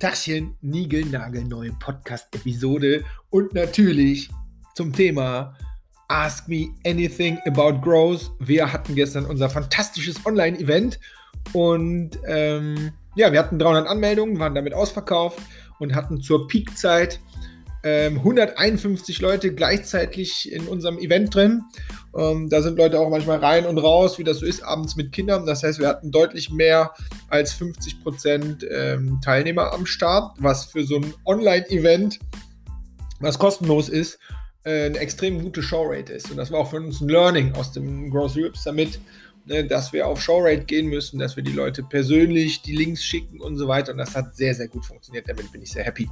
Tachchen, Nigel, neue Podcast-Episode und natürlich zum Thema Ask Me Anything About Growth. Wir hatten gestern unser fantastisches Online-Event und ähm, ja, wir hatten 300 Anmeldungen, waren damit ausverkauft und hatten zur Peakzeit ähm, 151 Leute gleichzeitig in unserem Event drin. Ähm, da sind Leute auch manchmal rein und raus, wie das so ist, abends mit Kindern. Das heißt, wir hatten deutlich mehr als 50 Prozent ähm, Teilnehmer am Start, was für so ein Online-Event, was kostenlos ist, äh, eine extrem gute Showrate ist. Und das war auch für uns ein Learning aus dem Growth Europe Summit, ne, dass wir auf Showrate gehen müssen, dass wir die Leute persönlich die Links schicken und so weiter. Und das hat sehr, sehr gut funktioniert. Damit bin ich sehr happy.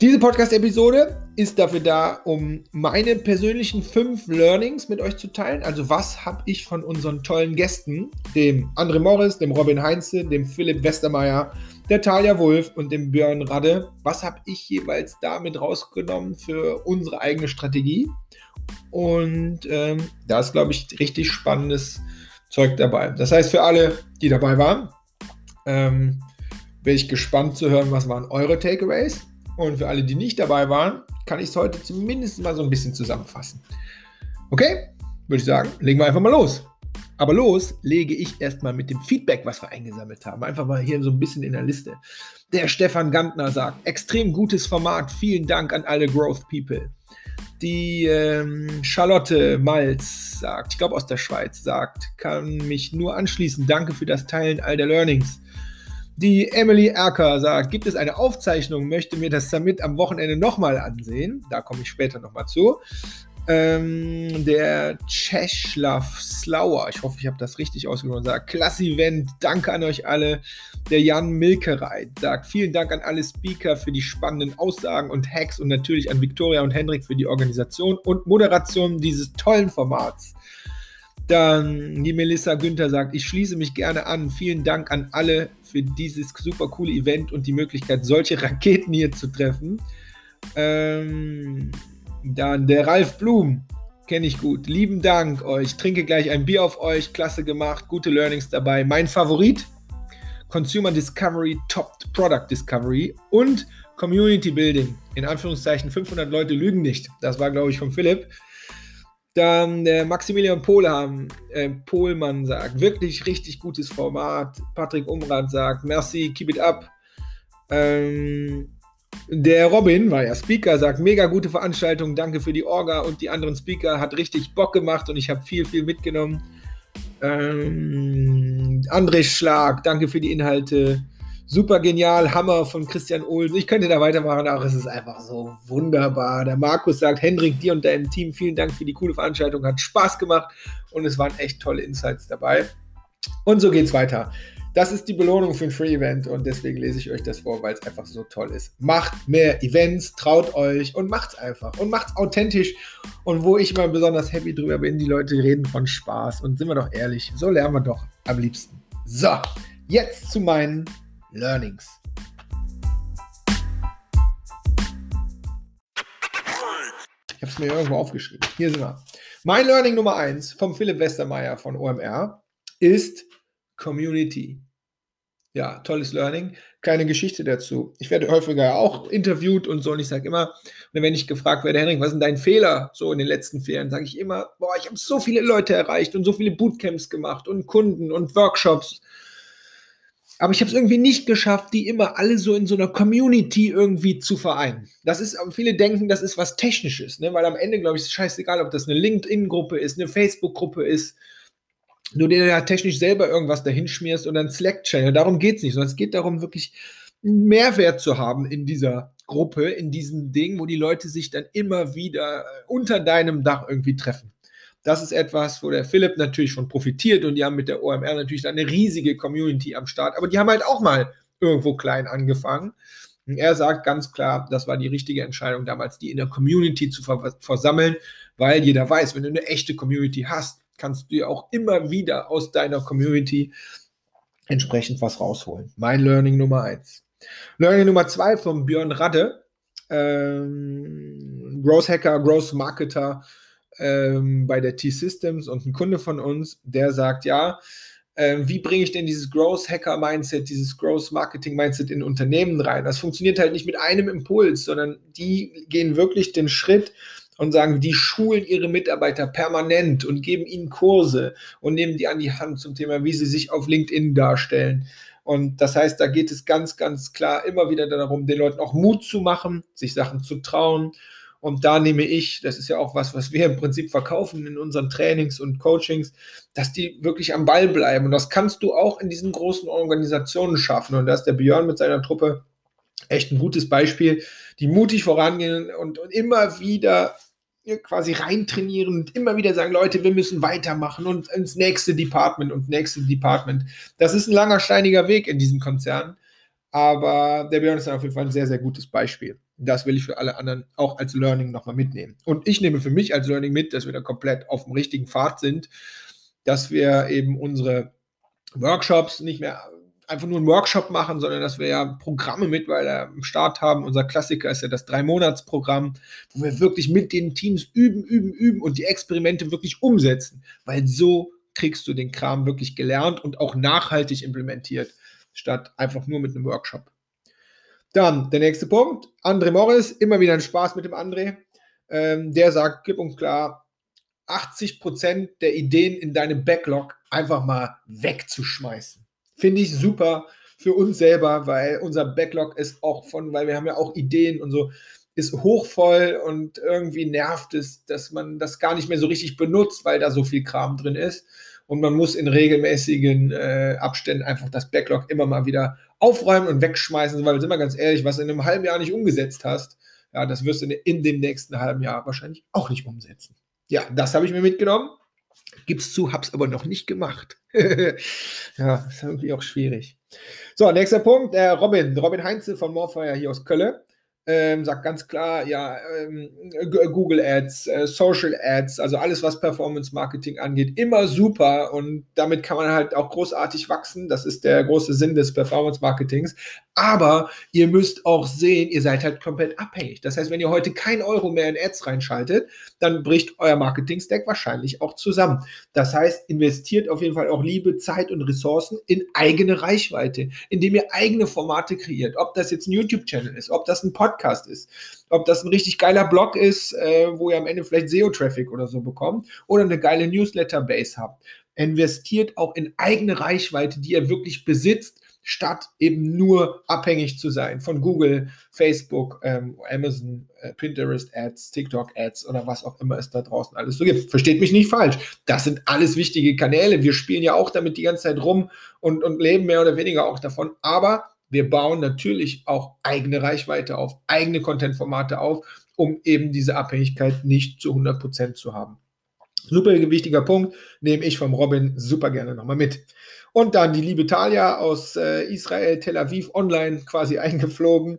Diese Podcast-Episode ist dafür da, um meine persönlichen fünf Learnings mit euch zu teilen. Also was habe ich von unseren tollen Gästen, dem André Morris, dem Robin Heinze, dem Philipp Westermeier, der Talia Wolf und dem Björn Radde, was habe ich jeweils damit rausgenommen für unsere eigene Strategie? Und ähm, da ist, glaube ich, richtig spannendes Zeug dabei. Das heißt, für alle, die dabei waren, ähm, bin ich gespannt zu hören, was waren eure Takeaways und für alle, die nicht dabei waren, kann ich es heute zumindest mal so ein bisschen zusammenfassen. Okay? Würde ich sagen, legen wir einfach mal los. Aber los lege ich erstmal mit dem Feedback, was wir eingesammelt haben. Einfach mal hier so ein bisschen in der Liste. Der Stefan Gantner sagt, extrem gutes Format, vielen Dank an alle Growth People. Die ähm, Charlotte Malz sagt, ich glaube aus der Schweiz, sagt, kann mich nur anschließen. Danke für das Teilen all der Learnings. Die Emily Erker sagt, gibt es eine Aufzeichnung, möchte mir das Summit am Wochenende nochmal ansehen. Da komme ich später nochmal zu. Ähm, der Czeslaw Slauer, ich hoffe, ich habe das richtig ausgesprochen, sagt, klasse Event, danke an euch alle. Der Jan Milkereit sagt, vielen Dank an alle Speaker für die spannenden Aussagen und Hacks und natürlich an Victoria und Hendrik für die Organisation und Moderation dieses tollen Formats. Dann die Melissa Günther sagt, ich schließe mich gerne an. Vielen Dank an alle für dieses super coole Event und die Möglichkeit, solche Raketen hier zu treffen. Ähm, dann der Ralf Blum, kenne ich gut. Lieben Dank euch. Trinke gleich ein Bier auf euch. Klasse gemacht. Gute Learnings dabei. Mein Favorit: Consumer Discovery, Top Product Discovery und Community Building. In Anführungszeichen 500 Leute lügen nicht. Das war, glaube ich, von Philipp. Dann der Maximilian Pohlmann, äh, Pohlmann sagt, wirklich richtig gutes Format. Patrick Umrad sagt, merci, keep it up. Ähm, der Robin war ja Speaker, sagt, mega gute Veranstaltung, danke für die Orga und die anderen Speaker, hat richtig Bock gemacht und ich habe viel, viel mitgenommen. Ähm, André Schlag, danke für die Inhalte. Super genial, Hammer von Christian Olsen. Ich könnte da weitermachen, aber es ist einfach so wunderbar. Der Markus sagt, Hendrik, dir und deinem Team, vielen Dank für die coole Veranstaltung, hat Spaß gemacht und es waren echt tolle Insights dabei. Und so geht's weiter. Das ist die Belohnung für ein Free-Event und deswegen lese ich euch das vor, weil es einfach so toll ist. Macht mehr Events, traut euch und macht's einfach und macht's authentisch. Und wo ich mal besonders happy drüber bin, die Leute reden von Spaß und sind wir doch ehrlich, so lernen wir doch am liebsten. So, jetzt zu meinen Learnings. Ich habe es mir irgendwo aufgeschrieben. Hier sind wir. Mein Learning Nummer 1 vom Philipp Westermeier von OMR ist Community. Ja, tolles Learning. Kleine Geschichte dazu. Ich werde häufiger auch interviewt und so und ich sage immer, wenn ich gefragt werde, Henrik, was denn dein Fehler so in den letzten Ferien, sage ich immer, boah, ich habe so viele Leute erreicht und so viele Bootcamps gemacht und Kunden und Workshops aber ich habe es irgendwie nicht geschafft, die immer alle so in so einer Community irgendwie zu vereinen. Das ist, viele denken, das ist was Technisches, ne? weil am Ende, glaube ich, ist es scheißegal, ob das eine LinkedIn-Gruppe ist, eine Facebook-Gruppe ist, du dir ja technisch selber irgendwas dahin schmierst oder ein Slack-Channel. Darum geht es nicht, sondern es geht darum, wirklich einen Mehrwert zu haben in dieser Gruppe, in diesem Ding, wo die Leute sich dann immer wieder unter deinem Dach irgendwie treffen. Das ist etwas, wo der Philipp natürlich von profitiert und die haben mit der OMR natürlich eine riesige Community am Start, aber die haben halt auch mal irgendwo klein angefangen. Und er sagt ganz klar, das war die richtige Entscheidung damals, die in der Community zu versammeln, weil jeder weiß, wenn du eine echte Community hast, kannst du ja auch immer wieder aus deiner Community entsprechend was rausholen. Mein Learning Nummer eins. Learning Nummer zwei von Björn Radde, ähm, Growth Hacker, Growth Marketer, ähm, bei der T-Systems und ein Kunde von uns, der sagt, ja, äh, wie bringe ich denn dieses Growth Hacker Mindset, dieses Growth Marketing Mindset in Unternehmen rein? Das funktioniert halt nicht mit einem Impuls, sondern die gehen wirklich den Schritt und sagen, die schulen ihre Mitarbeiter permanent und geben ihnen Kurse und nehmen die an die Hand zum Thema, wie sie sich auf LinkedIn darstellen. Und das heißt, da geht es ganz, ganz klar immer wieder darum, den Leuten auch Mut zu machen, sich Sachen zu trauen. Und da nehme ich, das ist ja auch was, was wir im Prinzip verkaufen in unseren Trainings und Coachings, dass die wirklich am Ball bleiben. Und das kannst du auch in diesen großen Organisationen schaffen. Und da ist der Björn mit seiner Truppe echt ein gutes Beispiel, die mutig vorangehen und, und immer wieder quasi reintrainieren und immer wieder sagen, Leute, wir müssen weitermachen und ins nächste Department und nächste Department. Das ist ein langer, steiniger Weg in diesen Konzernen, aber der Björn ist auf jeden Fall ein sehr, sehr gutes Beispiel. Das will ich für alle anderen auch als Learning nochmal mitnehmen. Und ich nehme für mich als Learning mit, dass wir da komplett auf dem richtigen Pfad sind, dass wir eben unsere Workshops nicht mehr einfach nur einen Workshop machen, sondern dass wir ja Programme mit, weil wir im Start haben. Unser Klassiker ist ja das Drei-Monats-Programm, wo wir wirklich mit den Teams üben, üben, üben und die Experimente wirklich umsetzen, weil so kriegst du den Kram wirklich gelernt und auch nachhaltig implementiert, statt einfach nur mit einem Workshop. Dann der nächste Punkt, André Morris, immer wieder ein Spaß mit dem André. Ähm, der sagt klipp und klar, 80% der Ideen in deinem Backlog einfach mal wegzuschmeißen. Finde ich super für uns selber, weil unser Backlog ist auch von, weil wir haben ja auch Ideen und so, ist hochvoll und irgendwie nervt es, dass man das gar nicht mehr so richtig benutzt, weil da so viel Kram drin ist. Und man muss in regelmäßigen äh, Abständen einfach das Backlog immer mal wieder aufräumen und wegschmeißen, weil, sind wir ganz ehrlich, was du in einem halben Jahr nicht umgesetzt hast, ja, das wirst du in dem nächsten halben Jahr wahrscheinlich auch nicht umsetzen. Ja, das habe ich mir mitgenommen. Gib's zu, hab's aber noch nicht gemacht. ja, ist irgendwie auch schwierig. So, nächster Punkt, äh, Robin, Robin Heinze von Morfire hier aus Köln ähm, sagt ganz klar, ja, ähm, Google Ads, äh, Social Ads, also alles, was Performance Marketing angeht, immer super und damit kann man halt auch großartig wachsen. Das ist der große Sinn des Performance Marketings. Aber ihr müsst auch sehen, ihr seid halt komplett abhängig. Das heißt, wenn ihr heute kein Euro mehr in Ads reinschaltet, dann bricht euer Marketing-Stack wahrscheinlich auch zusammen. Das heißt, investiert auf jeden Fall auch Liebe, Zeit und Ressourcen in eigene Reichweite, indem ihr eigene Formate kreiert. Ob das jetzt ein YouTube-Channel ist, ob das ein Podcast Podcast ist. Ob das ein richtig geiler Blog ist, äh, wo ihr am Ende vielleicht SEO-Traffic oder so bekommt oder eine geile Newsletter-Base habt. Investiert auch in eigene Reichweite, die ihr wirklich besitzt, statt eben nur abhängig zu sein von Google, Facebook, ähm, Amazon, äh, Pinterest Ads, TikTok Ads oder was auch immer es da draußen alles so gibt. Versteht mich nicht falsch. Das sind alles wichtige Kanäle. Wir spielen ja auch damit die ganze Zeit rum und, und leben mehr oder weniger auch davon. Aber wir bauen natürlich auch eigene Reichweite auf, eigene Content-Formate auf, um eben diese Abhängigkeit nicht zu 100% zu haben. Super wichtiger Punkt, nehme ich vom Robin super gerne nochmal mit. Und dann die liebe Talia aus äh, Israel, Tel Aviv, online quasi eingeflogen.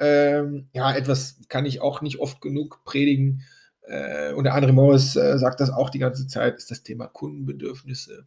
Ähm, ja, etwas kann ich auch nicht oft genug predigen. Äh, und der andere Morris äh, sagt das auch die ganze Zeit, ist das Thema Kundenbedürfnisse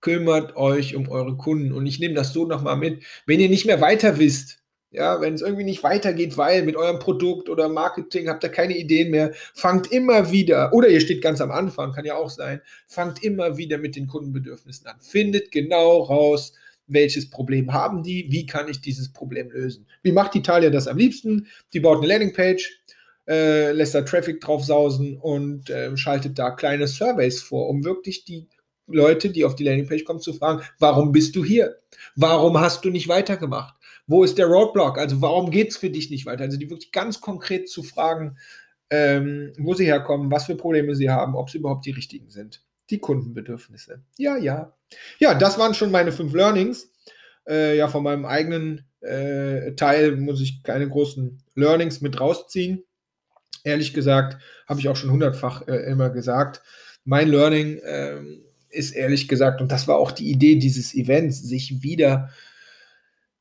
kümmert euch um eure Kunden. Und ich nehme das so nochmal mit. Wenn ihr nicht mehr weiter wisst, ja, wenn es irgendwie nicht weitergeht, weil mit eurem Produkt oder Marketing habt ihr keine Ideen mehr, fangt immer wieder, oder ihr steht ganz am Anfang, kann ja auch sein, fangt immer wieder mit den Kundenbedürfnissen an. Findet genau raus, welches Problem haben die, wie kann ich dieses Problem lösen. Wie macht Italia das am liebsten? Die baut eine Landingpage, äh, lässt da Traffic drauf sausen und äh, schaltet da kleine Surveys vor, um wirklich die Leute, die auf die Landingpage kommen, zu fragen, warum bist du hier? Warum hast du nicht weitergemacht? Wo ist der Roadblock? Also warum geht es für dich nicht weiter? Also die wirklich ganz konkret zu fragen, ähm, wo sie herkommen, was für Probleme sie haben, ob sie überhaupt die richtigen sind. Die Kundenbedürfnisse. Ja, ja. Ja, das waren schon meine fünf Learnings. Äh, ja, von meinem eigenen äh, Teil muss ich keine großen Learnings mit rausziehen. Ehrlich gesagt, habe ich auch schon hundertfach äh, immer gesagt. Mein Learning ähm, ist ehrlich gesagt, und das war auch die Idee dieses Events, sich wieder,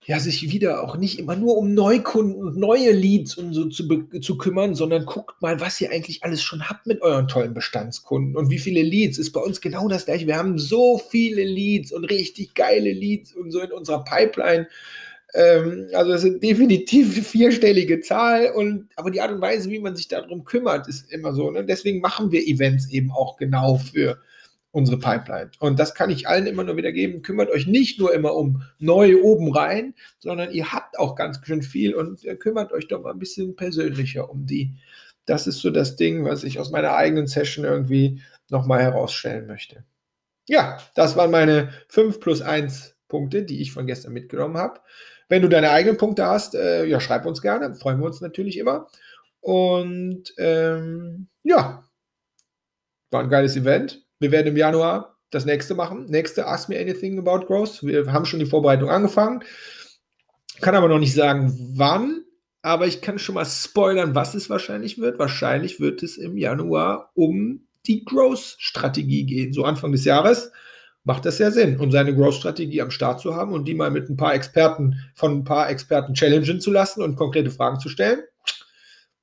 ja, sich wieder auch nicht immer nur um Neukunden und neue Leads und so zu, zu kümmern, sondern guckt mal, was ihr eigentlich alles schon habt mit euren tollen Bestandskunden und wie viele Leads ist bei uns genau das gleiche. Wir haben so viele Leads und richtig geile Leads und so in unserer Pipeline. Ähm, also es sind definitiv vierstellige Zahl und aber die Art und Weise, wie man sich darum kümmert, ist immer so. Ne? Deswegen machen wir Events eben auch genau für unsere Pipeline. Und das kann ich allen immer nur wieder geben. Kümmert euch nicht nur immer um neue oben rein, sondern ihr habt auch ganz schön viel und äh, kümmert euch doch mal ein bisschen persönlicher um die. Das ist so das Ding, was ich aus meiner eigenen Session irgendwie nochmal herausstellen möchte. Ja, das waren meine 5 plus 1 Punkte, die ich von gestern mitgenommen habe. Wenn du deine eigenen Punkte hast, äh, ja, schreib uns gerne, freuen wir uns natürlich immer. Und ähm, ja, war ein geiles Event. Wir werden im Januar das nächste machen. Nächste Ask Me Anything About Growth. Wir haben schon die Vorbereitung angefangen. Kann aber noch nicht sagen, wann. Aber ich kann schon mal spoilern, was es wahrscheinlich wird. Wahrscheinlich wird es im Januar um die Growth-Strategie gehen. So Anfang des Jahres macht das ja Sinn, um seine Growth-Strategie am Start zu haben und die mal mit ein paar Experten, von ein paar Experten challengen zu lassen und konkrete Fragen zu stellen.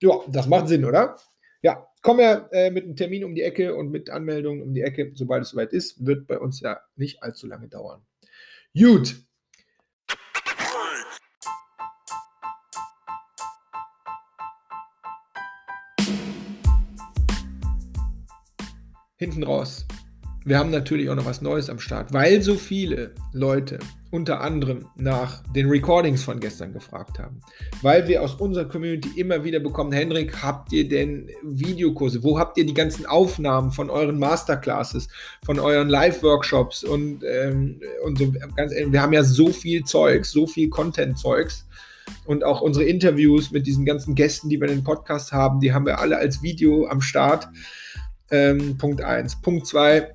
Ja, das macht Sinn, oder? Ja, kommen wir äh, mit einem Termin um die Ecke und mit Anmeldungen um die Ecke, sobald es soweit ist. Wird bei uns ja nicht allzu lange dauern. Gut. Hinten raus wir haben natürlich auch noch was Neues am Start, weil so viele Leute unter anderem nach den Recordings von gestern gefragt haben. Weil wir aus unserer Community immer wieder bekommen, Henrik, habt ihr denn Videokurse? Wo habt ihr die ganzen Aufnahmen von euren Masterclasses, von euren Live-Workshops und, ähm, und so ganz wir haben ja so viel Zeugs, so viel Content-Zeugs. Und auch unsere Interviews mit diesen ganzen Gästen, die wir in den Podcast haben, die haben wir alle als Video am Start. Ähm, Punkt 1. Punkt 2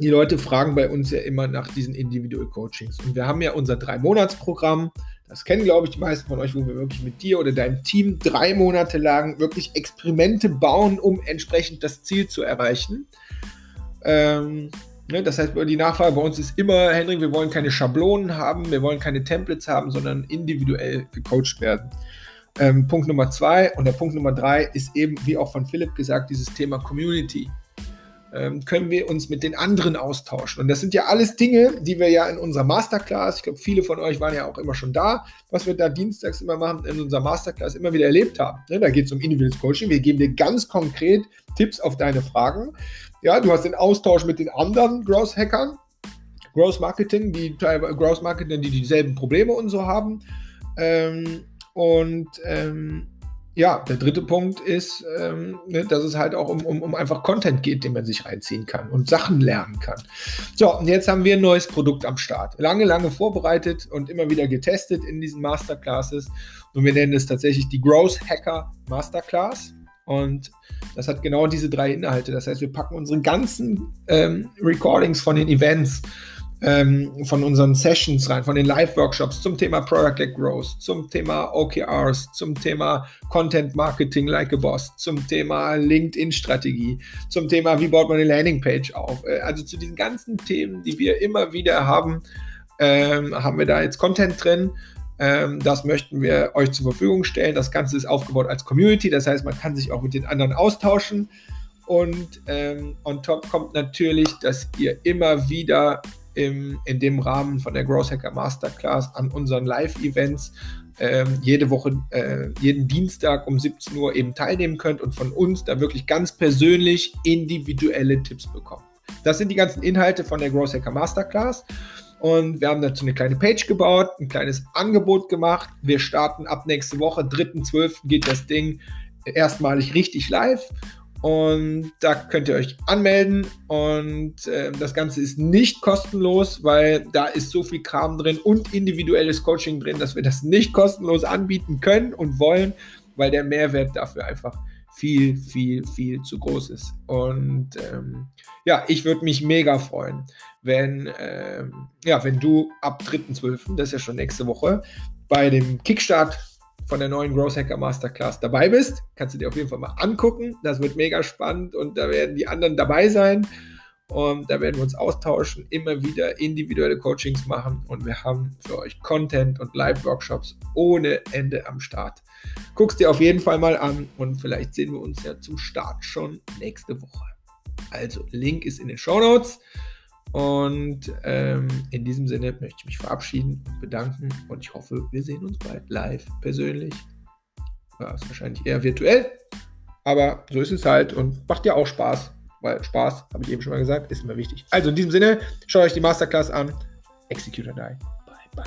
die Leute fragen bei uns ja immer nach diesen Individual Coachings. Und wir haben ja unser Drei-Monats-Programm. Das kennen, glaube ich, die meisten von euch, wo wir wirklich mit dir oder deinem Team drei Monate lang wirklich Experimente bauen, um entsprechend das Ziel zu erreichen. Ähm, ne, das heißt, die Nachfrage bei uns ist immer, Henrik, wir wollen keine Schablonen haben, wir wollen keine Templates haben, sondern individuell gecoacht werden. Ähm, Punkt Nummer zwei und der Punkt Nummer drei ist eben, wie auch von Philipp gesagt, dieses Thema Community können wir uns mit den anderen austauschen. Und das sind ja alles Dinge, die wir ja in unserer Masterclass, ich glaube, viele von euch waren ja auch immer schon da, was wir da dienstags immer machen, in unserer Masterclass immer wieder erlebt haben. Ne? Da geht es um individuelles Coaching. Wir geben dir ganz konkret Tipps auf deine Fragen. Ja, du hast den Austausch mit den anderen Growth-Hackern, Growth Marketing, die Growth Marketing, die dieselben Probleme und so haben. Ähm, und ähm, ja, der dritte Punkt ist, ähm, ne, dass es halt auch um, um, um einfach Content geht, den man sich reinziehen kann und Sachen lernen kann. So, und jetzt haben wir ein neues Produkt am Start. Lange, lange vorbereitet und immer wieder getestet in diesen Masterclasses. Und wir nennen es tatsächlich die Growth Hacker Masterclass. Und das hat genau diese drei Inhalte. Das heißt, wir packen unsere ganzen ähm, Recordings von den Events ähm, von unseren Sessions rein, von den Live-Workshops zum Thema Product-Led Growth, zum Thema OKRs, zum Thema Content Marketing like a Boss, zum Thema LinkedIn-Strategie, zum Thema, wie baut man eine Landingpage auf. Äh, also zu diesen ganzen Themen, die wir immer wieder haben, ähm, haben wir da jetzt Content drin. Ähm, das möchten wir euch zur Verfügung stellen. Das Ganze ist aufgebaut als Community, das heißt, man kann sich auch mit den anderen austauschen. Und ähm, on top kommt natürlich, dass ihr immer wieder im, in dem Rahmen von der Growth Hacker Masterclass an unseren Live-Events ähm, jede Woche, äh, jeden Dienstag um 17 Uhr eben teilnehmen könnt und von uns da wirklich ganz persönlich individuelle Tipps bekommt. Das sind die ganzen Inhalte von der Growth Hacker Masterclass. Und wir haben dazu eine kleine Page gebaut, ein kleines Angebot gemacht. Wir starten ab nächste Woche, 3.12. geht das Ding erstmalig richtig live. Und da könnt ihr euch anmelden. Und äh, das Ganze ist nicht kostenlos, weil da ist so viel Kram drin und individuelles Coaching drin, dass wir das nicht kostenlos anbieten können und wollen, weil der Mehrwert dafür einfach viel, viel, viel zu groß ist. Und ähm, ja, ich würde mich mega freuen, wenn, ähm, ja, wenn du ab 3.12., das ist ja schon nächste Woche, bei dem Kickstart von der neuen Growth Hacker Masterclass dabei bist. Kannst du dir auf jeden Fall mal angucken. Das wird mega spannend und da werden die anderen dabei sein. Und da werden wir uns austauschen, immer wieder individuelle Coachings machen und wir haben für euch Content und Live-Workshops ohne Ende am Start. Guck's dir auf jeden Fall mal an und vielleicht sehen wir uns ja zum Start schon nächste Woche. Also, Link ist in den Show Notes. Und ähm, in diesem Sinne möchte ich mich verabschieden bedanken und ich hoffe, wir sehen uns bald live, persönlich. Ja, ist wahrscheinlich eher virtuell, aber so ist es halt und macht ja auch Spaß. weil Spaß, habe ich eben schon mal gesagt, ist immer wichtig. Also in diesem Sinne, schaut euch die Masterclass an. Execute or Die. Bye, bye.